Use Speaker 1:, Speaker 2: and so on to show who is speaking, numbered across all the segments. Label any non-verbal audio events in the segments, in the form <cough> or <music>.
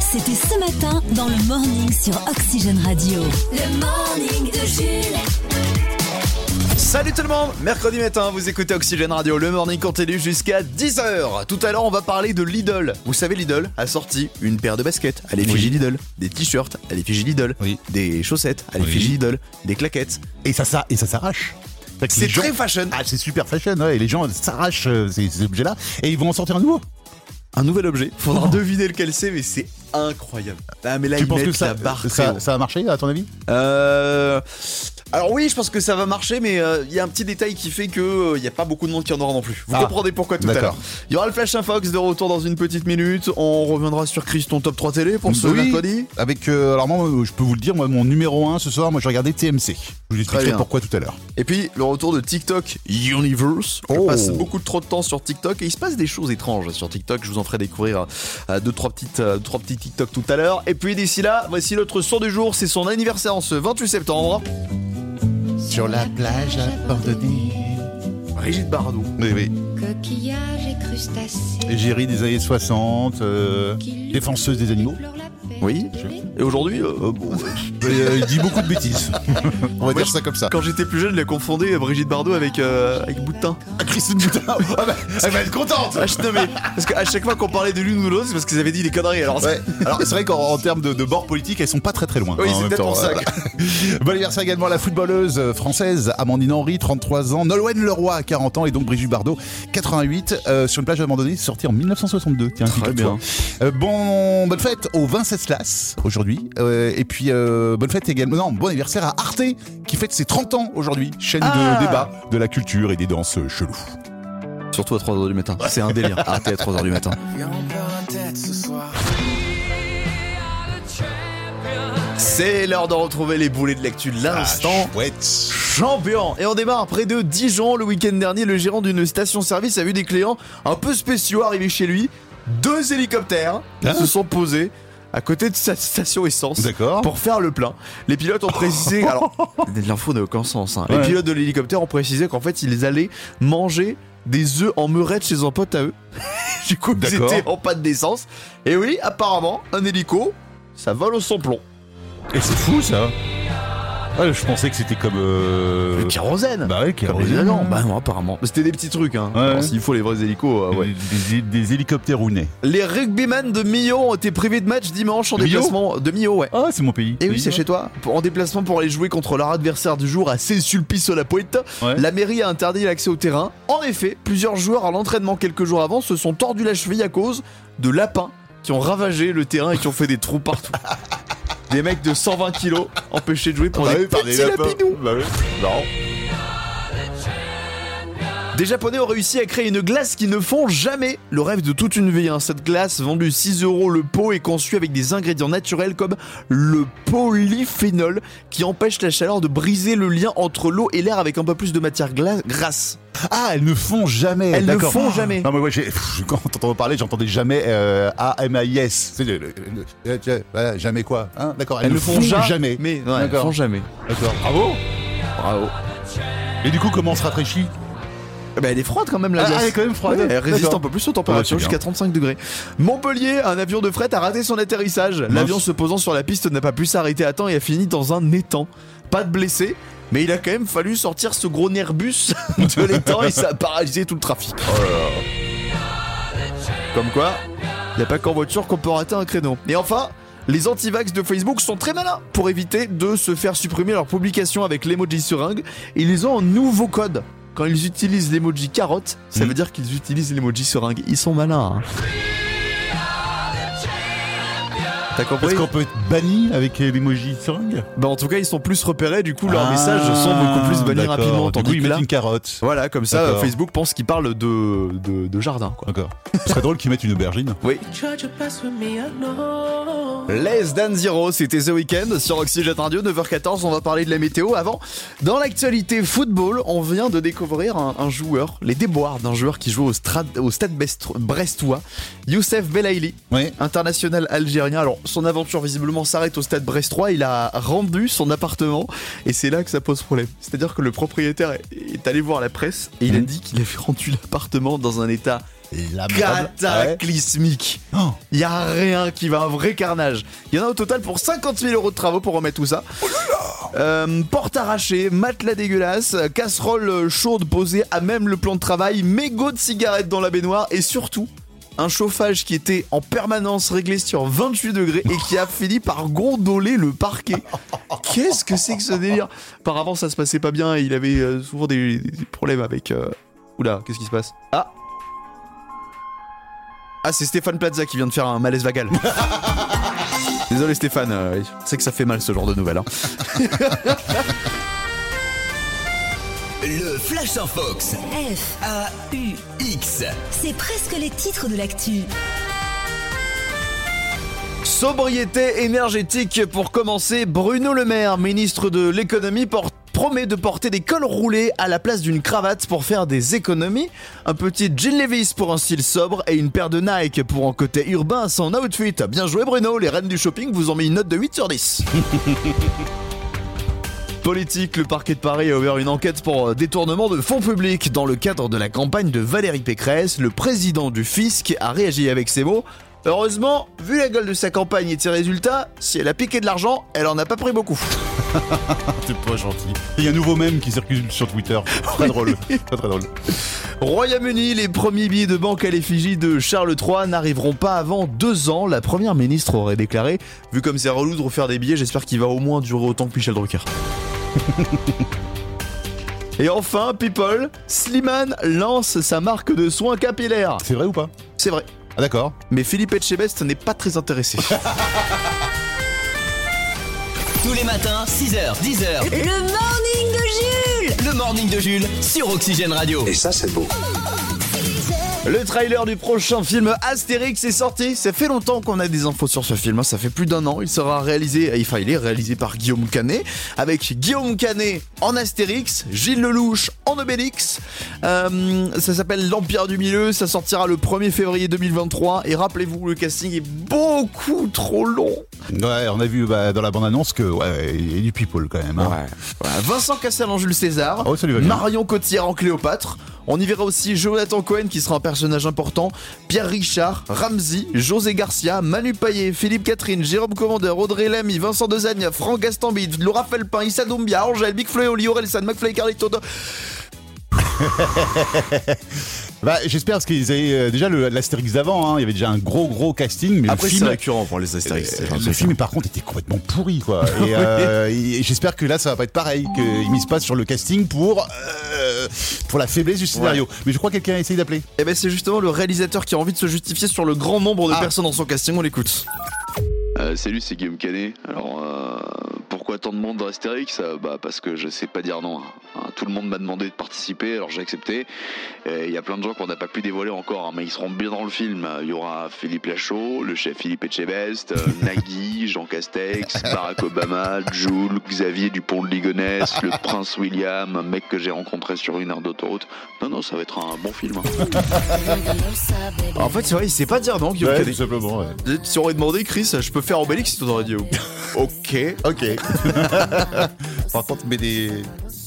Speaker 1: C'était ce matin dans le morning sur Oxygène Radio. Le morning de Jules.
Speaker 2: Salut tout le monde Mercredi matin, vous écoutez Oxygène Radio, le morning continue jusqu'à 10h. Tout à l'heure, on va parler de Lidl. Vous savez, Lidl a sorti une paire de baskets à l'effigie Lidl, des t-shirts à l'effigie Lidl,
Speaker 3: Oui.
Speaker 2: des chaussettes à l'effigie Lidl, des claquettes.
Speaker 3: Et ça, ça, et ça s'arrache.
Speaker 2: C'est
Speaker 3: gens-
Speaker 2: très fashion.
Speaker 3: Ah, c'est super fashion, ouais. Et les gens s'arrachent euh, ces, ces objets-là et ils vont en sortir un nouveau.
Speaker 2: Un nouvel objet. Faudra deviner lequel c'est, mais c'est incroyable. Ah, mais là,
Speaker 3: tu penses que ça, ça a marché, à ton avis?
Speaker 2: Euh... Alors oui, je pense que ça va marcher, mais euh, il y a un petit détail qui fait que euh, il n'y a pas beaucoup de monde qui en aura non plus. Vous
Speaker 3: Ah,
Speaker 2: comprendrez pourquoi tout à l'heure. Il y aura le Flash Infox de retour dans une petite minute. On reviendra sur Chris, ton top 3 télé pour ce
Speaker 3: Oui.
Speaker 2: mercredi.
Speaker 3: Avec, euh, alors moi, je peux vous le dire, moi, mon numéro 1 ce soir, moi, je regardais TMC. Je vous expliquerai pourquoi tout à l'heure.
Speaker 2: Et puis le retour de TikTok Universe. Je
Speaker 3: Oh.
Speaker 2: passe beaucoup trop de temps sur TikTok et il se passe des choses étranges sur TikTok. Je vous en ferai découvrir euh, deux trois petites euh, trois petits TikTok tout à l'heure. Et puis d'ici là, voici notre son du jour. C'est son anniversaire en ce 28 septembre.
Speaker 3: Sur la plage abandonnée.
Speaker 2: Brigitte Bardot.
Speaker 3: Oui, oui.
Speaker 4: Coquillages et crustacés.
Speaker 3: Égérie des années 60, euh, défenseuse des animaux.
Speaker 2: Oui. Et aujourd'hui, euh, bon,
Speaker 3: Euh, il dit beaucoup de bêtises. On va
Speaker 2: Moi,
Speaker 3: dire ça comme ça.
Speaker 2: Quand j'étais plus jeune, je la confondais euh, Brigitte Bardot avec, euh, avec Boutin.
Speaker 3: Ah, Christine Boutin, ah bah, elle va être contente
Speaker 2: Ah, je. Parce qu'à chaque fois qu'on parlait de l'une ou de l'autre, c'est parce qu'ils avaient dit des conneries. Alors,
Speaker 3: Ouais. Alors c'est vrai qu'en en termes de, de bord politique, elles sont pas très très loin.
Speaker 2: Oui,
Speaker 3: hein, en
Speaker 2: c'est
Speaker 3: même
Speaker 2: peut-être
Speaker 3: temps.
Speaker 2: pour ça. <laughs>
Speaker 3: Bon anniversaire également à la footballeuse euh, française Amandine Henry, 33 ans, Nolwenn Leroy, 40 ans, et donc Brigitte Bardot, 88, euh, sur une plage abandonnée, sortie en 1962. Tiens,
Speaker 2: Très
Speaker 3: figure-toi.
Speaker 2: bien.
Speaker 3: Euh, bon, bonne fête au Aujourd'hui, euh, et puis euh, bonne fête également, non, bon anniversaire à Arte qui fête ses 30 ans aujourd'hui, chaîne
Speaker 2: Ah.
Speaker 3: de débat de la culture et des danses cheloues.
Speaker 2: Surtout à 3h du matin. C'est un délire. <laughs> Arrêtez à 3h du matin. C'est l'heure de retrouver les boulets de l'actu de l'instant.
Speaker 3: Ah.
Speaker 2: Champion Et on démarre près de Dijon. Le week-end dernier, le gérant d'une station-service a vu des clients un peu spéciaux arriver chez lui. Deux hélicoptères
Speaker 3: Ah.
Speaker 2: se sont posés à côté de sa station essence. Pour faire le plein. Les pilotes ont précisé. <laughs> alors, l'info n'a aucun sens. hein. Les pilotes de l'hélicoptère ont précisé qu'en fait, ils allaient manger des œufs en meurette chez un pote à eux. <laughs> du coup, ils étaient en panne d'essence. Et oui, apparemment, un hélico, ça vole au sans-plomb.
Speaker 3: Et c'est fou ça. Ouais, je pensais que c'était comme. euh,
Speaker 2: Le kérosène.
Speaker 3: Bah ouais, kérosène.
Speaker 2: avions. Bah non, apparemment. C'était des petits trucs. Hein.
Speaker 3: Ouais.
Speaker 2: S'il faut les vrais hélicos, euh, ouais.
Speaker 3: Des, des- des hélicoptères rounais.
Speaker 2: Les rugbymen de Millau ont été privés de match dimanche en
Speaker 3: De Millau
Speaker 2: déplacement. De Millau, ouais.
Speaker 3: Ah, c'est mon pays.
Speaker 2: Et oui, c'est chez toi. En déplacement pour aller jouer contre leur adversaire du jour à Saint-Sulpice-la-Pointe,
Speaker 3: Ouais.
Speaker 2: la mairie a interdit l'accès au terrain. En effet, plusieurs joueurs à l'entraînement quelques jours avant se sont tordus la cheville à cause de lapins qui ont ravagé le terrain et qui ont fait des trous partout. <laughs> des mecs de 120 kilos empêchés de jouer pour
Speaker 3: Bah
Speaker 2: des
Speaker 3: par
Speaker 2: petits
Speaker 3: des lapins.
Speaker 2: lapinous.
Speaker 3: Bah oui. Non.
Speaker 2: Des Japonais ont réussi à créer une glace qui ne fond jamais. Le rêve de toute une vie. hein. Cette glace, vendue 6 euros le pot, est conçue avec des ingrédients naturels comme le polyphénol qui empêche la chaleur de briser le lien entre l'eau et l'air avec un peu plus de matière grasse.
Speaker 3: Ah, elles ne font jamais.
Speaker 2: Elles ne font jamais.
Speaker 3: Non, mais ouais, j'ai- pff, quand t'entends parler, j'entendais jamais euh, A-M-A-I-S. C'est le- le- le- le- le- voilà, jamais quoi hein D'accord, elles, ne font, jamais.
Speaker 2: Mais ouais, elles
Speaker 3: D'accord.
Speaker 2: font jamais.
Speaker 3: D'accord. Bravo.
Speaker 2: Bravo.
Speaker 3: Et du coup, comment on se rafraîchit?
Speaker 2: Eh ben, elle est froide quand même la
Speaker 3: Ah,
Speaker 2: glace.
Speaker 3: elle est quand même froide.
Speaker 2: Ouais, elle résiste un peu plus aux températures jusqu'à 35 degrés. Montpellier, un avion de fret a raté son atterrissage. L'avion se posant sur la piste n'a pas pu s'arrêter à temps et a fini dans un étang. Pas de blessés, mais il a quand même fallu sortir ce gros Airbus <laughs> de l'étang et ça a paralysé tout le trafic. Comme quoi, il n'y a pas qu'en voiture qu'on peut rater un créneau. Et enfin, les antivax de Facebook sont très malins pour éviter de se faire supprimer leur publication avec l'emoji seringue. Ils ont un nouveau code. Quand ils utilisent l'emoji carotte, ça
Speaker 3: Mm.
Speaker 2: veut dire qu'ils utilisent l'emoji seringue. Ils sont malins. hein. T'as compris
Speaker 3: Est-ce qu'on peut être banni avec l'emoji seringue
Speaker 2: Bah en tout cas ils sont plus repérés, du coup leurs
Speaker 3: Ah,
Speaker 2: messages sont beaucoup plus bannis rapidement. Tandis
Speaker 3: coup, ils
Speaker 2: que là,
Speaker 3: une carotte.
Speaker 2: voilà, comme ça. Facebook pense qu'ils parlent de, de, de jardin quoi.
Speaker 3: D'accord. Ce serait drôle qu'ils mettent une aubergine.
Speaker 2: Oui. Less Than Zero, c'était The Weeknd sur Oxygène Radio, 9h14, on va parler de la météo. Avant, dans l'actualité football, on vient de découvrir un, un joueur, les déboires d'un joueur qui joue au, Strad- au stade Best- brestois, Youssef Belaïli,
Speaker 3: Oui.
Speaker 2: international algérien. Alors, son aventure visiblement s'arrête au stade brestois, il a rendu son appartement et c'est là que ça pose problème. C'est-à-dire que le propriétaire est, allé voir la presse et il a
Speaker 3: Mhm.
Speaker 2: dit qu'il avait rendu l'appartement dans un état
Speaker 3: lamentable.
Speaker 2: cataclysmique.
Speaker 3: Ouais. Oh.
Speaker 2: Il y a rien qui va, un vrai carnage. Il y en a au total pour 50 000 euros de travaux pour remettre tout ça. Euh, porte arrachée, matelas dégueulasse, casserole chaude posée à même le plan de travail, mégots de cigarettes dans la baignoire et surtout un chauffage qui était en permanence réglé sur 28 degrés et qui a fini par gondoler le parquet. Qu'est-ce que c'est que ce délire? Apparemment ça se passait pas bien et il avait euh, souvent des, des problèmes avec... euh, Oula, qu'est-ce qui se passe? Ah Ah c'est Stéphane Plaza qui vient de faire un malaise vagal. <laughs> Désolé Stéphane, euh, je sais que ça fait mal ce genre de nouvelles. hein. <laughs>
Speaker 5: Le Flash en Fox.
Speaker 1: F,
Speaker 5: A-U-X.
Speaker 1: c'est presque les titres de l'actu.
Speaker 2: Sobriété énergétique pour commencer, Bruno Le Maire, ministre de l'économie, porte- promet de porter des cols roulés à la place d'une cravate pour faire des économies, un petit jean Levis pour un style sobre et une paire de Nike pour un côté urbain son outfit. Bien joué Bruno, les reines du shopping vous ont mis une note de 8 sur 10. <laughs> Politique, le parquet de Paris a ouvert une enquête pour euh, détournement de fonds publics. Dans le cadre de la campagne de Valérie Pécresse, le président du fisc a réagi avec ces mots. Heureusement, vu la gueule de sa campagne et de ses résultats, si elle a piqué de l'argent, elle en a pas pris beaucoup. <laughs>
Speaker 3: C'est pas gentil. Il y a un nouveau mème qui circule sur Twitter. Très drôle. Très très drôle.
Speaker 2: Royaume-Uni, les premiers billets de banque à l'effigie de Charles III n'arriveront pas avant deux ans. La première ministre aurait déclaré Vu comme c'est relou de refaire des billets, j'espère qu'il va au moins durer autant que Michel Drucker. <laughs> Et enfin, People, Slimane lance sa marque de soins capillaires.
Speaker 3: C'est vrai ou pas?
Speaker 2: C'est vrai.
Speaker 3: Ah d'accord.
Speaker 2: Mais Philippe Etchebest n'est pas très intéressé. <laughs>
Speaker 5: Tous les matins, 6h, 10h.
Speaker 1: Le morning de Jules
Speaker 5: Le morning de Jules sur Oxygène Radio.
Speaker 6: Et ça, c'est beau.
Speaker 2: Le trailer du prochain film Astérix est sorti. Ça fait longtemps qu'on a des infos sur ce film. hein. Ça fait plus d'un an. Il sera réalisé, enfin, il est réalisé par Guillaume Canet, avec Guillaume Canet en Astérix, Gilles Lelouch en Obélix. Euh, ça s'appelle L'Empire du Milieu. Ça sortira le 1er février 2023. Et rappelez-vous, le casting est beaucoup trop long.
Speaker 3: Ouais, on a vu bah, dans la bande-annonce que ouais, il y a du people quand même. hein.
Speaker 2: Vincent Cassel en Jules César.
Speaker 3: Oh.
Speaker 2: Marion Cotillard en Cléopâtre. On y verra aussi Jonathan Cohen qui sera un personnage important. Pierre Richard, Ramsey, José Garcia, Manu Payet, Philippe Catherine, Jérôme Commandeur, Audrey Lamy, Vincent Dezagne, Franck Gastambide, Laura Felpin, Issa Doumbia, Angèle, Big Flo et Oli, Orelsan, McFly, Carlito. <laughs>
Speaker 3: Bah, j'espère parce qu'ils avaient euh, déjà le- l'Astérix d'avant. hein, il y avait déjà un gros gros casting. Mais
Speaker 2: Après,
Speaker 3: le
Speaker 2: c'est
Speaker 3: film,
Speaker 2: récurrent pour les Astérix.
Speaker 3: Euh, le film, par contre, était complètement pourri, quoi. <laughs> Et, euh, et j'espère que là, ça va pas être pareil, qu'ils misent pas sur le casting pour euh, pour la faiblesse du scénario. Mais je crois que quelqu'un a essayé d'appeler.
Speaker 2: Et ben c'est justement le réalisateur qui a envie de se justifier sur le grand nombre de
Speaker 3: Ah.
Speaker 2: personnes dans son casting. On l'écoute.
Speaker 7: Euh, salut, c'est Guillaume Canet. Alors, tant de monde dans Astérix Euh, Bah, parce que je sais pas dire non. hein. Tout le monde m'a demandé de participer, alors j'ai accepté. Il y a plein de gens qu'on n'a pas pu dévoiler encore, hein, mais ils seront bien dans le film. Il y aura Philippe Lachaud, le chef Philippe Etchebest, euh, <laughs> Nagui, Jean Castex, Barack Obama, Jules, Xavier Dupont de Ligonnès, le prince William, un mec que j'ai rencontré sur une aire d'autoroute. Non, non, ça va être un bon film. hein. <laughs>
Speaker 2: En fait, c'est vrai, il sait pas dire non, Guillaume Canet.
Speaker 3: simplement.
Speaker 2: Tu aurais demandé, Chris, je peux faire Obélix si tu aurais dit <laughs> ok.
Speaker 3: Ok. <laughs> Par contre, mets des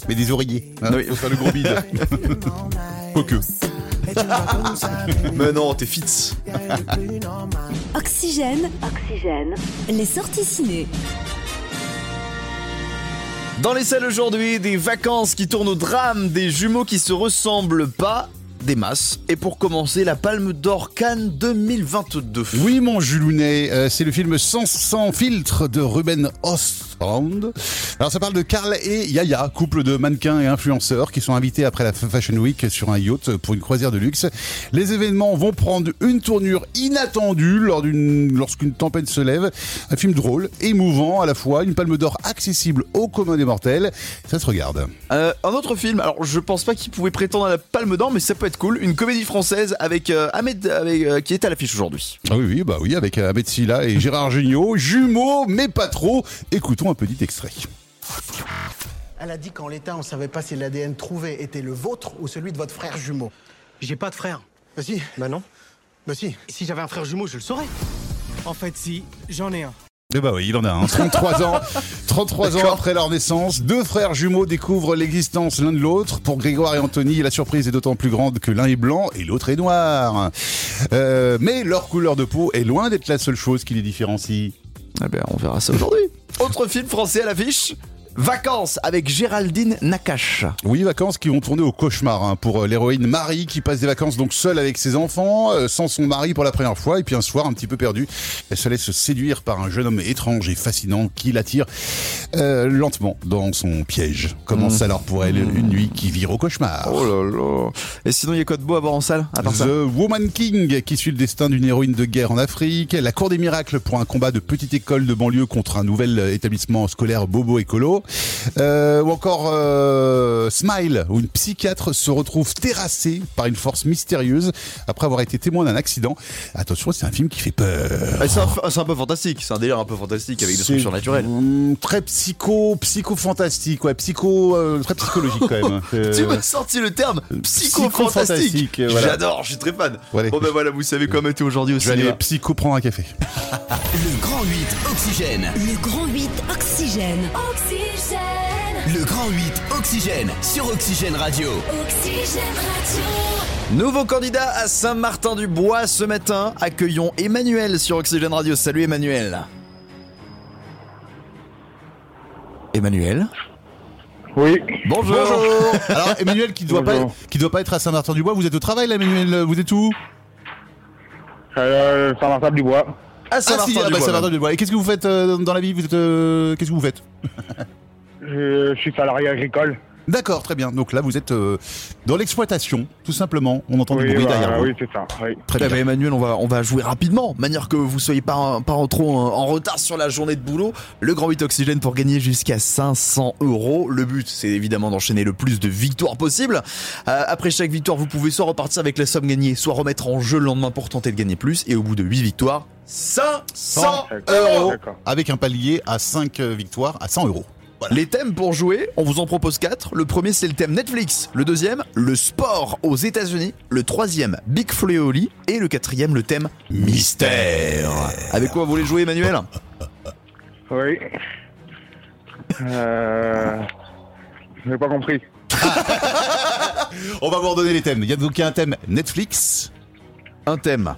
Speaker 3: mets des oreillers. Hein,
Speaker 2: Oui.
Speaker 3: Faut faire le gros bide. <laughs> Quoique.
Speaker 2: Mais non, t'es fit.
Speaker 1: Oxygène. Oxygène. Les sorties ciné.
Speaker 2: Dans les salles aujourd'hui, des vacances qui tournent au drame, des jumeaux qui se ressemblent pas, des masses. Et pour commencer, la Palme d'Or Cannes 2022.
Speaker 3: Oui, mon Julounet, euh, c'est le film Sans, sans filtre de Ruben Ostrand. Alors, ça parle de Karl et Yaya, couple de mannequins et influenceurs qui sont invités après la Fashion Week sur un yacht pour une croisière de luxe. Les événements vont prendre une tournure inattendue lors d'une, lorsqu'une tempête se lève. Un film drôle, émouvant à la fois, une Palme d'Or accessible aux communs des mortels. Ça se regarde.
Speaker 2: Euh, un autre film, alors je pense pas qu'il pouvait prétendre à la Palme d'Or, mais ça peut être cool. Une comédie française avec euh, Ahmed, avec, euh, qui est à l'affiche aujourd'hui.
Speaker 3: Ah oui, oui, bah oui, avec Ahmed Silla et Gérard Jugnot, jumeaux, mais pas trop. Écoutons un petit extrait.
Speaker 8: Elle a dit qu'en l'état, on ne savait pas si l'ADN trouvé était le vôtre ou celui de votre frère jumeau.
Speaker 9: J'ai pas de frère.
Speaker 8: Bah si,
Speaker 9: Bah non.
Speaker 8: bah si.
Speaker 9: Si j'avais un frère jumeau, je le saurais. En fait, si, j'en ai un.
Speaker 3: Eh bah oui, il en a un. 33 ans, 33 ans après leur naissance, deux frères jumeaux découvrent l'existence l'un de l'autre. Pour Grégoire et Anthony, la surprise est d'autant plus grande que l'un est blanc et l'autre est noir. Euh, mais leur couleur de peau est loin d'être la seule chose qui les différencie.
Speaker 2: Eh ben, on verra ça aujourd'hui. Autre film français à l'affiche Vacances avec Géraldine Nakache.
Speaker 3: Oui, vacances qui vont tourner au cauchemar hein, pour euh, l'héroïne Marie qui passe des vacances donc seule avec ses enfants, euh, sans son mari pour la première fois, et puis un soir un petit peu perdu, elle se laisse séduire par un jeune homme étrange et fascinant qui l'attire euh, lentement dans son piège. Commence alors pour elle une nuit qui vire au cauchemar.
Speaker 2: Oh là là. Et sinon, il y a quoi de beau à voir en salle à part ça?
Speaker 3: The Woman King qui suit le destin d'une héroïne de guerre en Afrique, La Cour des miracles pour un combat de petite école de banlieue contre un nouvel établissement scolaire bobo écolo, Euh, ou encore euh, Smile où une psychiatre se retrouve terrassée par une force mystérieuse après avoir été témoin d'un accident. Attention, c'est un film qui fait peur.
Speaker 2: Ah, C'est un, c'est un peu fantastique, c'est un délire un peu fantastique avec des trucs
Speaker 3: C'est,
Speaker 2: surnaturels.
Speaker 3: hum, très psycho, psycho fantastique, ouais, psycho, euh, très psychologique quand même. <laughs> Euh,
Speaker 2: Tu m'as sorti le terme psycho-fantastique.
Speaker 3: psycho-fantastique, voilà.
Speaker 2: J'adore, je suis très fan.
Speaker 3: Voilà.
Speaker 2: Bon ben voilà, vous savez comment était aujourd'hui au
Speaker 3: je vais aller psycho prendre un café. <laughs>
Speaker 5: Le Grand 8 Oxygène.
Speaker 1: Le grand 8 Oxygène. Oxygène.
Speaker 5: Le Grand 8 Oxygène sur Oxygène Radio.
Speaker 1: Oxygène Radio.
Speaker 2: Nouveau candidat à Saint-Martin-du-Bois ce matin. Accueillons Emmanuel sur Oxygène Radio. Salut Emmanuel. Emmanuel?
Speaker 6: Oui.
Speaker 2: Bonjour. <laughs>
Speaker 3: Alors Emmanuel qui doit pas
Speaker 6: Bonjour.
Speaker 3: qui doit pas être à Saint-Martin-du-Bois, vous êtes au travail là Emmanuel, vous êtes où?
Speaker 6: Euh, Saint-Martin du Bois.
Speaker 2: À
Speaker 3: Ah si, ah bah,
Speaker 2: Saint-Martin-du-Bois.
Speaker 3: Saint-Martin-du-Bois. Et qu'est-ce que vous faites euh, dans la vie? Vous êtes euh, qu'est-ce que vous faites? <laughs>
Speaker 6: Je, je suis salarié agricole.
Speaker 3: D'accord, très bien. Donc là vous êtes euh, dans l'exploitation, tout simplement. On entend
Speaker 6: oui,
Speaker 3: du bruit derrière vous.
Speaker 6: oui, c'est ça. Oui.
Speaker 3: Très bien.
Speaker 2: Emmanuel, on va, on va jouer rapidement, manière que vous soyez pas, pas en trop en, en retard sur la journée de boulot. Le Grand 8 Oxygène pour gagner jusqu'à 500 euros. Le but, c'est évidemment d'enchaîner le plus de victoires possible. Euh, après chaque victoire, vous pouvez soit repartir avec la somme gagnée, soit remettre en jeu le lendemain pour tenter de gagner plus. Et au bout de 8 victoires, 500 euros.
Speaker 3: Avec un palier à 5 victoires à 100 euros.
Speaker 2: Les thèmes pour jouer, on vous en propose 4. Le premier, c'est le thème Netflix. Le deuxième, le sport aux États-Unis. Le troisième, Big Flo et le quatrième, le thème mystère. Avec quoi vous voulez jouer, Emmanuel?
Speaker 6: Oui. Euh... J'ai pas compris. <laughs>
Speaker 3: On va vous redonner les thèmes. Il y a donc un thème Netflix.
Speaker 2: Un thème,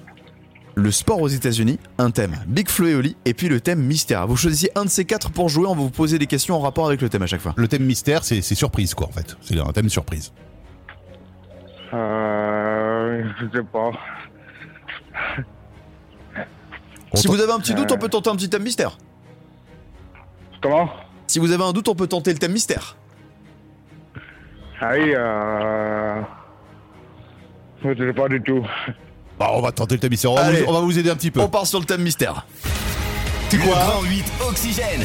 Speaker 2: le sport aux États-Unis. Un thème, Big Flo et Oli. Et puis le thème mystère. Vous choisissez un de ces quatre pour jouer. On va vous poser des questions en rapport avec le thème à chaque fois.
Speaker 3: Le thème mystère, c'est c'est surprise quoi en fait. C'est un thème surprise.
Speaker 6: Euh... Je sais pas.
Speaker 2: Si vous avez un petit doute, on peut tenter un petit thème mystère.
Speaker 6: Comment?
Speaker 2: Si vous avez un doute, on peut tenter le thème mystère.
Speaker 6: Ah oui, euh... Je sais pas du tout.
Speaker 3: Bah, on va tenter le thème mystère. On va,
Speaker 2: Allez.
Speaker 3: vous, on va vous aider un petit peu.
Speaker 2: On part sur le thème mystère.
Speaker 5: Le Grand 8 Oxygène.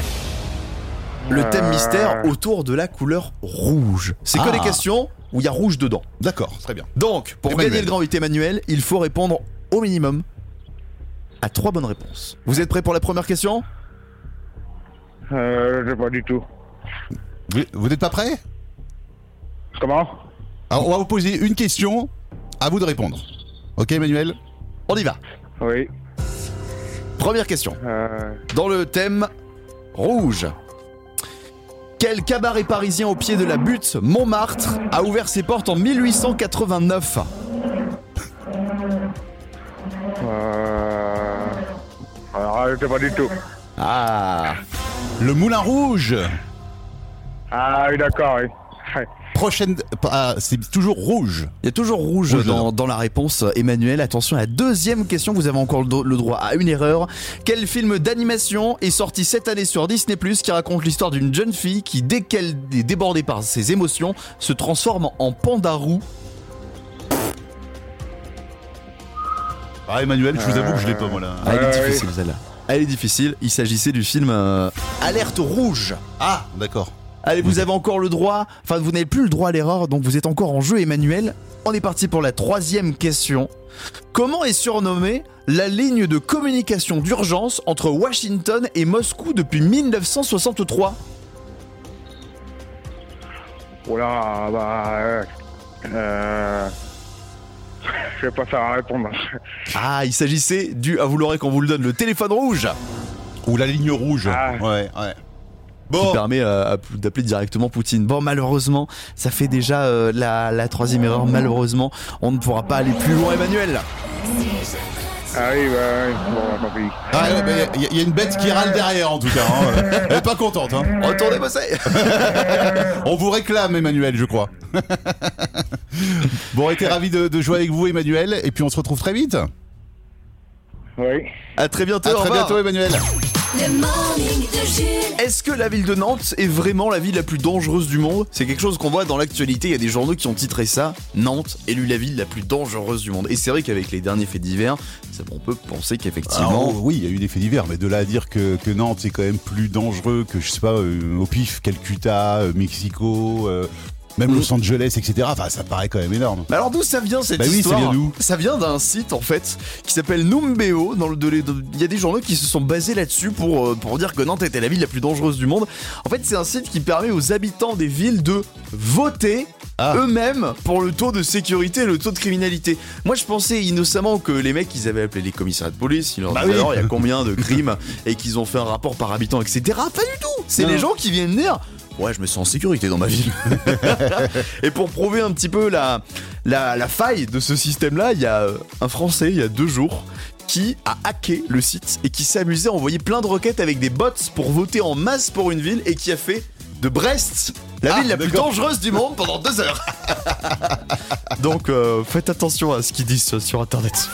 Speaker 2: Le thème
Speaker 6: Euh,
Speaker 2: mystère autour de la couleur rouge. C'est que
Speaker 3: Ah.
Speaker 2: des questions où il y a rouge dedans.
Speaker 3: D'accord, très bien.
Speaker 2: Donc, pour
Speaker 3: Emmanuel.
Speaker 2: gagner le grand 8 Emmanuel, il faut répondre au minimum à trois bonnes réponses. Vous êtes prêts pour la première question?
Speaker 6: Euh... Je sais pas du tout.
Speaker 3: Vous- Vous n'êtes pas prêt
Speaker 6: Comment?
Speaker 3: Alors, on va vous poser une question. À vous de répondre. Ok, Emmanuel
Speaker 2: On y va.
Speaker 6: Oui.
Speaker 2: Première question.
Speaker 6: Euh...
Speaker 2: Dans le thème rouge. Quel cabaret parisien au pied de la butte Montmartre a ouvert ses portes en 1889
Speaker 6: Euh... Alors, je sais pas du tout.
Speaker 2: Ah
Speaker 3: Le Moulin Rouge.
Speaker 6: Ah oui, d'accord, oui.
Speaker 3: Prochaine. ah, c'est toujours rouge.
Speaker 2: Il y a toujours rouge,
Speaker 3: Rouge
Speaker 2: dans, la réponse, Emmanuel. Attention à la deuxième question, vous avez encore le, droit à une erreur. Quel film d'animation est sorti cette année sur Disney Plus qui raconte l'histoire d'une jeune fille qui, dès qu'elle est débordée par ses émotions, se transforme en panda roux?
Speaker 3: Ah, Emmanuel, je vous avoue que je l'ai pas, moi là.
Speaker 2: Ah, Elle est
Speaker 6: Ouais,
Speaker 2: difficile celle-là. Elle est difficile. Il s'agissait du film euh, Alerte rouge.
Speaker 3: Ah, d'accord.
Speaker 2: Allez, vous avez encore le droit, enfin vous n'avez plus le droit à l'erreur, donc vous êtes encore en jeu Emmanuel. On est parti pour la troisième question. Comment est surnommée la ligne de communication d'urgence entre Washington et Moscou depuis 1963
Speaker 6: Oh là, bah... Euh... euh, Je vais pas faire à répondre.
Speaker 2: Ah, il s'agissait du, ah vous l'aurez quand vous le donne, le téléphone rouge.
Speaker 3: Ou la ligne rouge.
Speaker 6: Ah.
Speaker 3: Ouais, ouais.
Speaker 2: Qui
Speaker 3: Bon,
Speaker 2: permet euh, d'appeler directement Poutine. Bon, malheureusement, ça fait déjà euh, la, la troisième erreur. Malheureusement, on ne pourra pas aller plus loin, Emmanuel.
Speaker 6: Ah oui, bah, oui.
Speaker 3: Ah, il y, a- il y a une bête qui râle derrière en tout cas. hein. Elle est pas contente. Hein.
Speaker 2: Retournez bosser. <laughs>
Speaker 3: On vous réclame, Emmanuel, je crois. bon, on était ravis de, de jouer avec vous, Emmanuel, et puis on se retrouve très vite.
Speaker 6: Oui.
Speaker 2: À très bientôt.
Speaker 3: À très bientôt, Emmanuel.
Speaker 1: Le morning de Jules.
Speaker 2: Est-ce que la ville de Nantes est vraiment la ville la plus dangereuse du monde? C'est quelque chose qu'on voit dans l'actualité. Il y a des journaux qui ont titré ça. Nantes élue la ville la plus dangereuse du monde. Et c'est vrai qu'avec les derniers faits divers, ça, on peut penser qu'effectivement.
Speaker 3: Oui, il y a eu des faits divers, mais de là à dire que, que Nantes c'est quand même plus dangereux que, je sais pas, euh, au pif, Calcutta, euh, Mexico, euh, même
Speaker 2: Mm.
Speaker 3: Los Angeles, etc. Enfin, ça paraît quand même énorme.
Speaker 2: Mais alors d'où ça vient cette
Speaker 3: Bah oui, ça
Speaker 2: histoire
Speaker 3: vient d'où
Speaker 2: Ça vient d'un site en fait qui s'appelle Numbeo. Dans le, il y a des journaux qui se sont basés là-dessus pour, euh, pour dire que Nantes était la ville la plus dangereuse du monde. En fait, c'est un site qui permet aux habitants des villes de voter
Speaker 3: Ah.
Speaker 2: eux-mêmes pour le taux de sécurité et le taux de criminalité. Moi, je pensais innocemment que les mecs, ils avaient appelé les commissariats de police, ils leur
Speaker 3: Bah
Speaker 2: disaient
Speaker 3: oui.
Speaker 2: alors il y a <laughs> combien de crimes et qu'ils ont fait un rapport par habitant, etc. Pas du tout C'est les gens qui viennent dire Ouais, je me sens en sécurité dans ma ville. <laughs> Et pour prouver un petit peu la, la, la faille de ce système-là, il y a euh, un Français, il y a deux jours, qui a hacké le site et qui s'est amusé à envoyer plein de requêtes avec des bots pour voter en masse pour une ville et qui a fait de Brest la
Speaker 3: Ah,
Speaker 2: ville la plus dangereuse du monde pendant deux heures. <laughs> Donc euh, faites attention à ce qu'ils disent sur internet.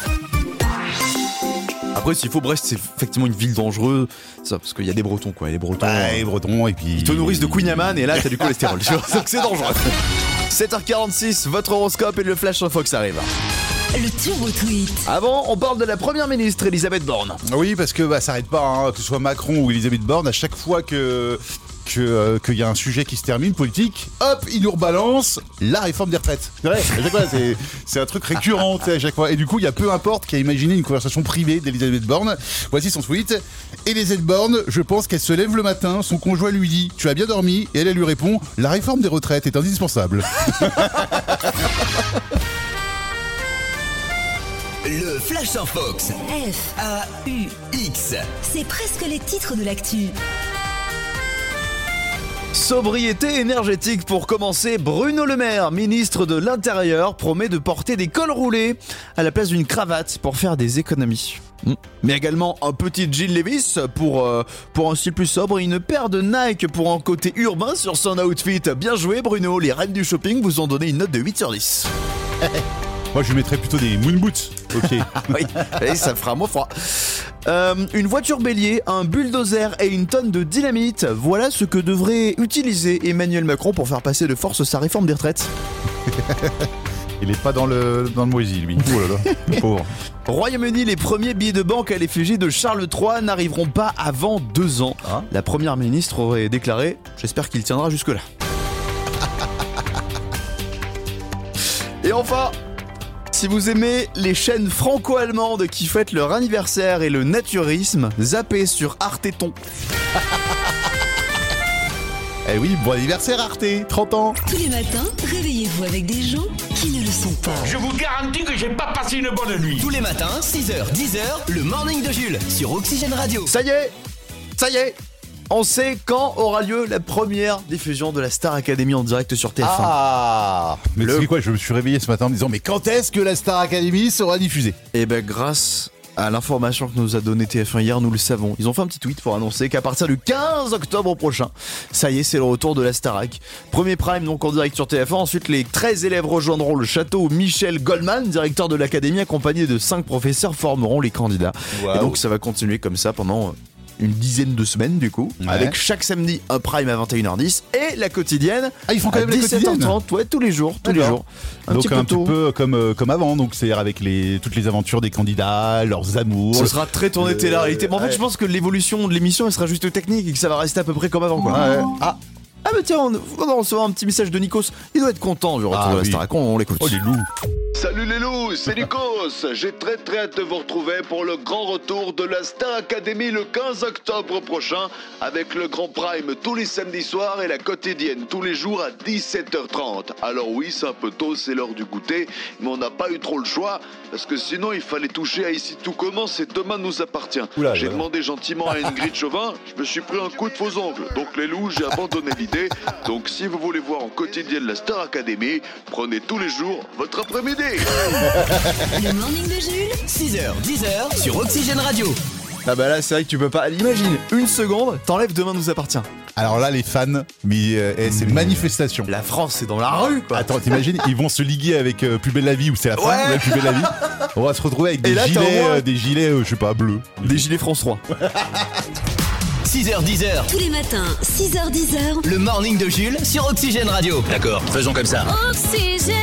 Speaker 2: Après, s'il faut, Brest, c'est effectivement une ville dangereuse. Ça, parce qu'il y a des Bretons, quoi. Et les Bretons.
Speaker 3: Bah,
Speaker 2: euh,
Speaker 3: et Breton, et puis.
Speaker 2: ils te nourrissent de Queen et là t'as du cholestérol. Tu vois, <laughs> Donc c'est dangereux. 7h46, votre horoscope et le flash info que ça arrive.
Speaker 1: Le turbo tweet.
Speaker 2: Avant, on parle de la première ministre Elisabeth Borne.
Speaker 3: Oui, parce que bah, ça arrête pas, hein, que ce soit Macron ou Elisabeth Borne, à chaque fois que que, euh, qu'il y a un sujet qui se termine politique, hop, il nous rebalance la réforme des retraites. C'est vrai, à chaque fois, c'est, c'est un truc récurrent tu sais, à chaque fois. Et du coup, il y a peu importe qui a imaginé une conversation privée d'Elisabeth Borne. Voici son tweet. Elisabeth Borne, je pense qu'elle se lève le matin, son conjoint lui dit Tu as bien dormi Et elle, elle lui répond La réforme des retraites est indispensable. <laughs>
Speaker 5: Le Flash en Fox.
Speaker 1: F,
Speaker 5: A-U-X.
Speaker 1: c'est presque les titres de l'actu.
Speaker 2: Sobriété énergétique pour commencer, Bruno Le Maire, ministre de l'Intérieur, promet de porter des cols roulés à la place d'une cravate pour faire des économies. Mm. Mais également un petit Jill Levis pour, euh, pour un style plus sobre et une paire de Nike pour un côté urbain sur son outfit. Bien joué Bruno, les reines du shopping vous ont donné une note de 8 sur 10. <laughs>
Speaker 3: Moi, je lui mettrais plutôt des moon boots. Ok. <laughs>
Speaker 2: oui, et ça fera moins froid. Euh, une voiture bélier, un bulldozer et une tonne de dynamite, voilà ce que devrait utiliser Emmanuel Macron pour faire passer de force sa réforme des retraites. <laughs>
Speaker 3: Il est pas dans le, dans le moisi, lui. <laughs> Oh là là, le pauvre.
Speaker 2: Royaume-Uni, les premiers billets de banque à l'effigie de Charles III n'arriveront pas avant deux ans.
Speaker 3: Ah.
Speaker 2: La première ministre aurait déclaré J'espère qu'il tiendra jusque-là. Et enfin, si vous aimez les chaînes franco-allemandes qui fêtent leur anniversaire et le naturisme, zappez sur Arteton. <laughs>
Speaker 3: Eh oui, bon anniversaire Arte, 30 ans.
Speaker 1: Tous les matins, réveillez-vous avec des gens qui ne le sont pas.
Speaker 9: Je vous garantis que j'ai pas passé une bonne nuit.
Speaker 5: Tous les matins, 6h, 10h, le morning de Jules sur Oxygène Radio.
Speaker 2: Ça y est Ça y est On sait quand aura lieu la première diffusion de la Star Academy en direct sur TF1.
Speaker 3: Ah Mais
Speaker 2: Le-
Speaker 3: tu sais quoi, je me suis réveillé ce matin en me disant, mais quand est-ce que la Star Academy sera diffusée?
Speaker 2: Et ben grâce à l'information que nous a donné TF1 hier, nous le savons. Ils ont fait un petit tweet pour annoncer qu'à partir du 15 octobre prochain, ça y est, c'est le retour de la Starac. Premier prime donc en direct sur TF1. Ensuite, les 13 élèves rejoindront le château où Michel Goldman, directeur de l'académie, accompagné de 5 professeurs, formeront les candidats. Et donc ça va continuer comme ça pendant euh, une dizaine de semaines du coup,
Speaker 3: Ouais.
Speaker 2: avec chaque samedi un prime à 21h10 et la quotidienne
Speaker 3: Ah, ils font quand
Speaker 2: à
Speaker 3: même la quotidienne
Speaker 2: 17h30, ouais, tous les jours, tous les jours. Un
Speaker 3: Donc
Speaker 2: petit peu
Speaker 3: un petit peu comme, euh, comme avant, donc c'est-à-dire avec les, toutes les aventures des candidats, leurs amours.
Speaker 2: Ce sera très tourné
Speaker 3: Euh,
Speaker 2: télé-réalité. Mais en fait,
Speaker 3: ouais.
Speaker 2: je pense que l'évolution de l'émission, elle sera juste technique et que ça va rester à peu près comme avant. Quoi.
Speaker 3: Ouais.
Speaker 2: Ah. Ah bah tiens, on, on va recevoir un petit message de Nikos. Il doit être content du retour
Speaker 3: Ah
Speaker 2: de la
Speaker 3: oui.
Speaker 2: Starac. On, on l'écoute.
Speaker 3: Oh les loups
Speaker 7: Salut les loups, c'est Nikos. J'ai très très hâte de vous retrouver pour le grand retour de la Star Academy le 15 octobre prochain avec le grand prime tous les samedis soirs et la quotidienne tous les jours à 17h30. Alors oui, c'est un peu tôt, c'est l'heure du goûter, mais on n'a pas eu trop le choix parce que sinon il fallait toucher à ici tout commence et demain nous appartient. J'ai demandé gentiment à Ingrid Chauvin, je me suis pris un coup de faux ongle. Donc les loups, j'ai abandonné l'idée. Donc si vous voulez voir en quotidienne la Star Academy, prenez tous les jours votre après-midi.
Speaker 1: Le morning de Jules.
Speaker 5: 6h, 10h sur Oxygène Radio.
Speaker 2: Ah bah là, c'est vrai que tu peux pas. Imagine, une seconde, t'enlèves Demain nous appartient.
Speaker 3: Alors là, les fans, mais euh, eh, c'est manifestation.
Speaker 2: La France, c'est dans la rue, quoi.
Speaker 3: Attends, t'imagines, ils vont se liguer avec euh, Plus belle la vie ou c'est la fin
Speaker 2: Ouais.
Speaker 3: ouais, Plus belle la vie. On va se retrouver avec
Speaker 2: Et
Speaker 3: des
Speaker 2: là, t'as
Speaker 3: gilets,
Speaker 2: moins-
Speaker 3: euh, des gilets, euh, je sais pas, bleus.
Speaker 2: Des gilets France 3.
Speaker 5: 6h, 10h,
Speaker 1: Tous les matins, 6h10h.
Speaker 5: le morning de Jules sur Oxygène Radio. D'accord, faisons comme ça.
Speaker 1: Oxygène.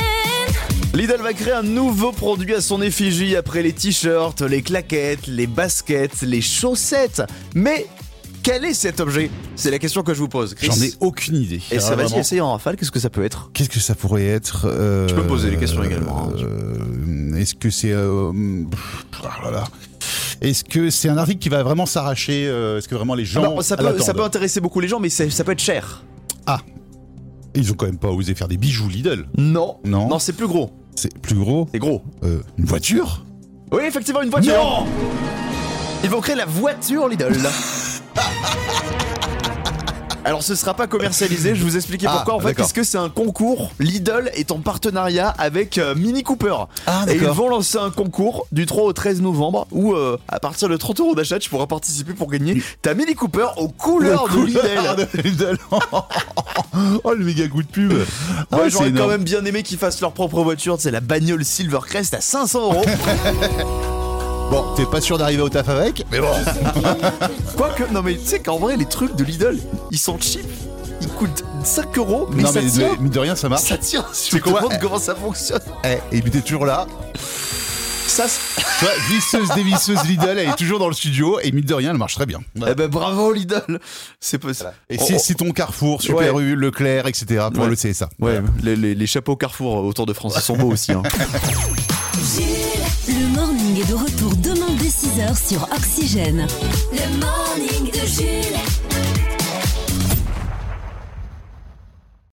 Speaker 2: Lidl va créer un nouveau produit à son effigie après les t-shirts, les claquettes, les baskets, les chaussettes. Mais quel est cet objet? C'est la question que je vous pose. Chris.
Speaker 3: J'en ai aucune idée.
Speaker 2: Et ça,
Speaker 3: Alors,
Speaker 2: vas-y, essaye en rafale. Qu'est-ce que ça peut être?
Speaker 3: Qu'est-ce que ça pourrait être euh,
Speaker 2: Tu peux me poser des questions également, hein.
Speaker 3: euh, Est-ce que c'est... euh, ah là là. Est-ce que c'est un article qui va vraiment s'arracher euh, Est-ce que vraiment les gens
Speaker 2: Ah bah, ça, peut,
Speaker 3: l'attendent
Speaker 2: ça peut intéresser beaucoup les gens, mais c'est- ça peut être cher.
Speaker 3: Ils ont quand même pas osé faire des bijoux Lidl.
Speaker 2: Non.
Speaker 3: Non.
Speaker 2: Non, c'est plus gros.
Speaker 3: C'est plus gros.
Speaker 2: C'est gros.
Speaker 3: Euh, une voiture?
Speaker 2: Oui, effectivement, une voiture.
Speaker 3: Non
Speaker 2: Ils vont créer la voiture Lidl. <laughs> Alors ce sera pas commercialisé, je vous expliquer
Speaker 3: Ah,
Speaker 2: pourquoi en fait parce que c'est un concours Lidl est en partenariat avec euh, Mini Cooper
Speaker 3: Ah,
Speaker 2: et ils vont lancer un concours du 3 au 13 novembre où euh, à partir de 30 euros d'achat tu pourras participer pour gagner ta Mini Cooper aux couleurs de Lidl.
Speaker 3: de Lidl. <laughs> oh le méga coup de pub.
Speaker 2: Moi
Speaker 3: Ah ouais,
Speaker 2: j'aurais quand même bien aimé qu'ils fassent leur propre voiture, c'est la bagnole Silvercrest à 500 euros. <laughs>
Speaker 3: Bon, t'es pas sûr d'arriver au taf avec, mais bon. <laughs>
Speaker 2: Quoique, non mais tu sais qu'en vrai les trucs de Lidl ils sont cheap, ils coûtent 5 euros mais
Speaker 3: non
Speaker 2: ça
Speaker 3: mais
Speaker 2: tient.
Speaker 3: de, mine de rien ça marche.
Speaker 2: Ça tient, je
Speaker 3: quoi
Speaker 2: demande comment ça fonctionne.
Speaker 3: Eh, et puis t'es toujours là.
Speaker 2: Ça,
Speaker 3: vois, visseuse dévisseuse Lidl, elle est toujours dans le studio et mine de rien, elle marche très bien.
Speaker 2: eh ben bravo Lidl. C'est possible.
Speaker 3: Et c'est c'est ton Carrefour, Super U, Leclerc, etc. pour
Speaker 2: Ouais.
Speaker 3: le CSA.
Speaker 2: Ouais, les, les- les chapeaux Carrefour autour de France, ils sont beaux aussi. Hein.
Speaker 1: Le morning est de retour demain dès 6h sur Oxygène.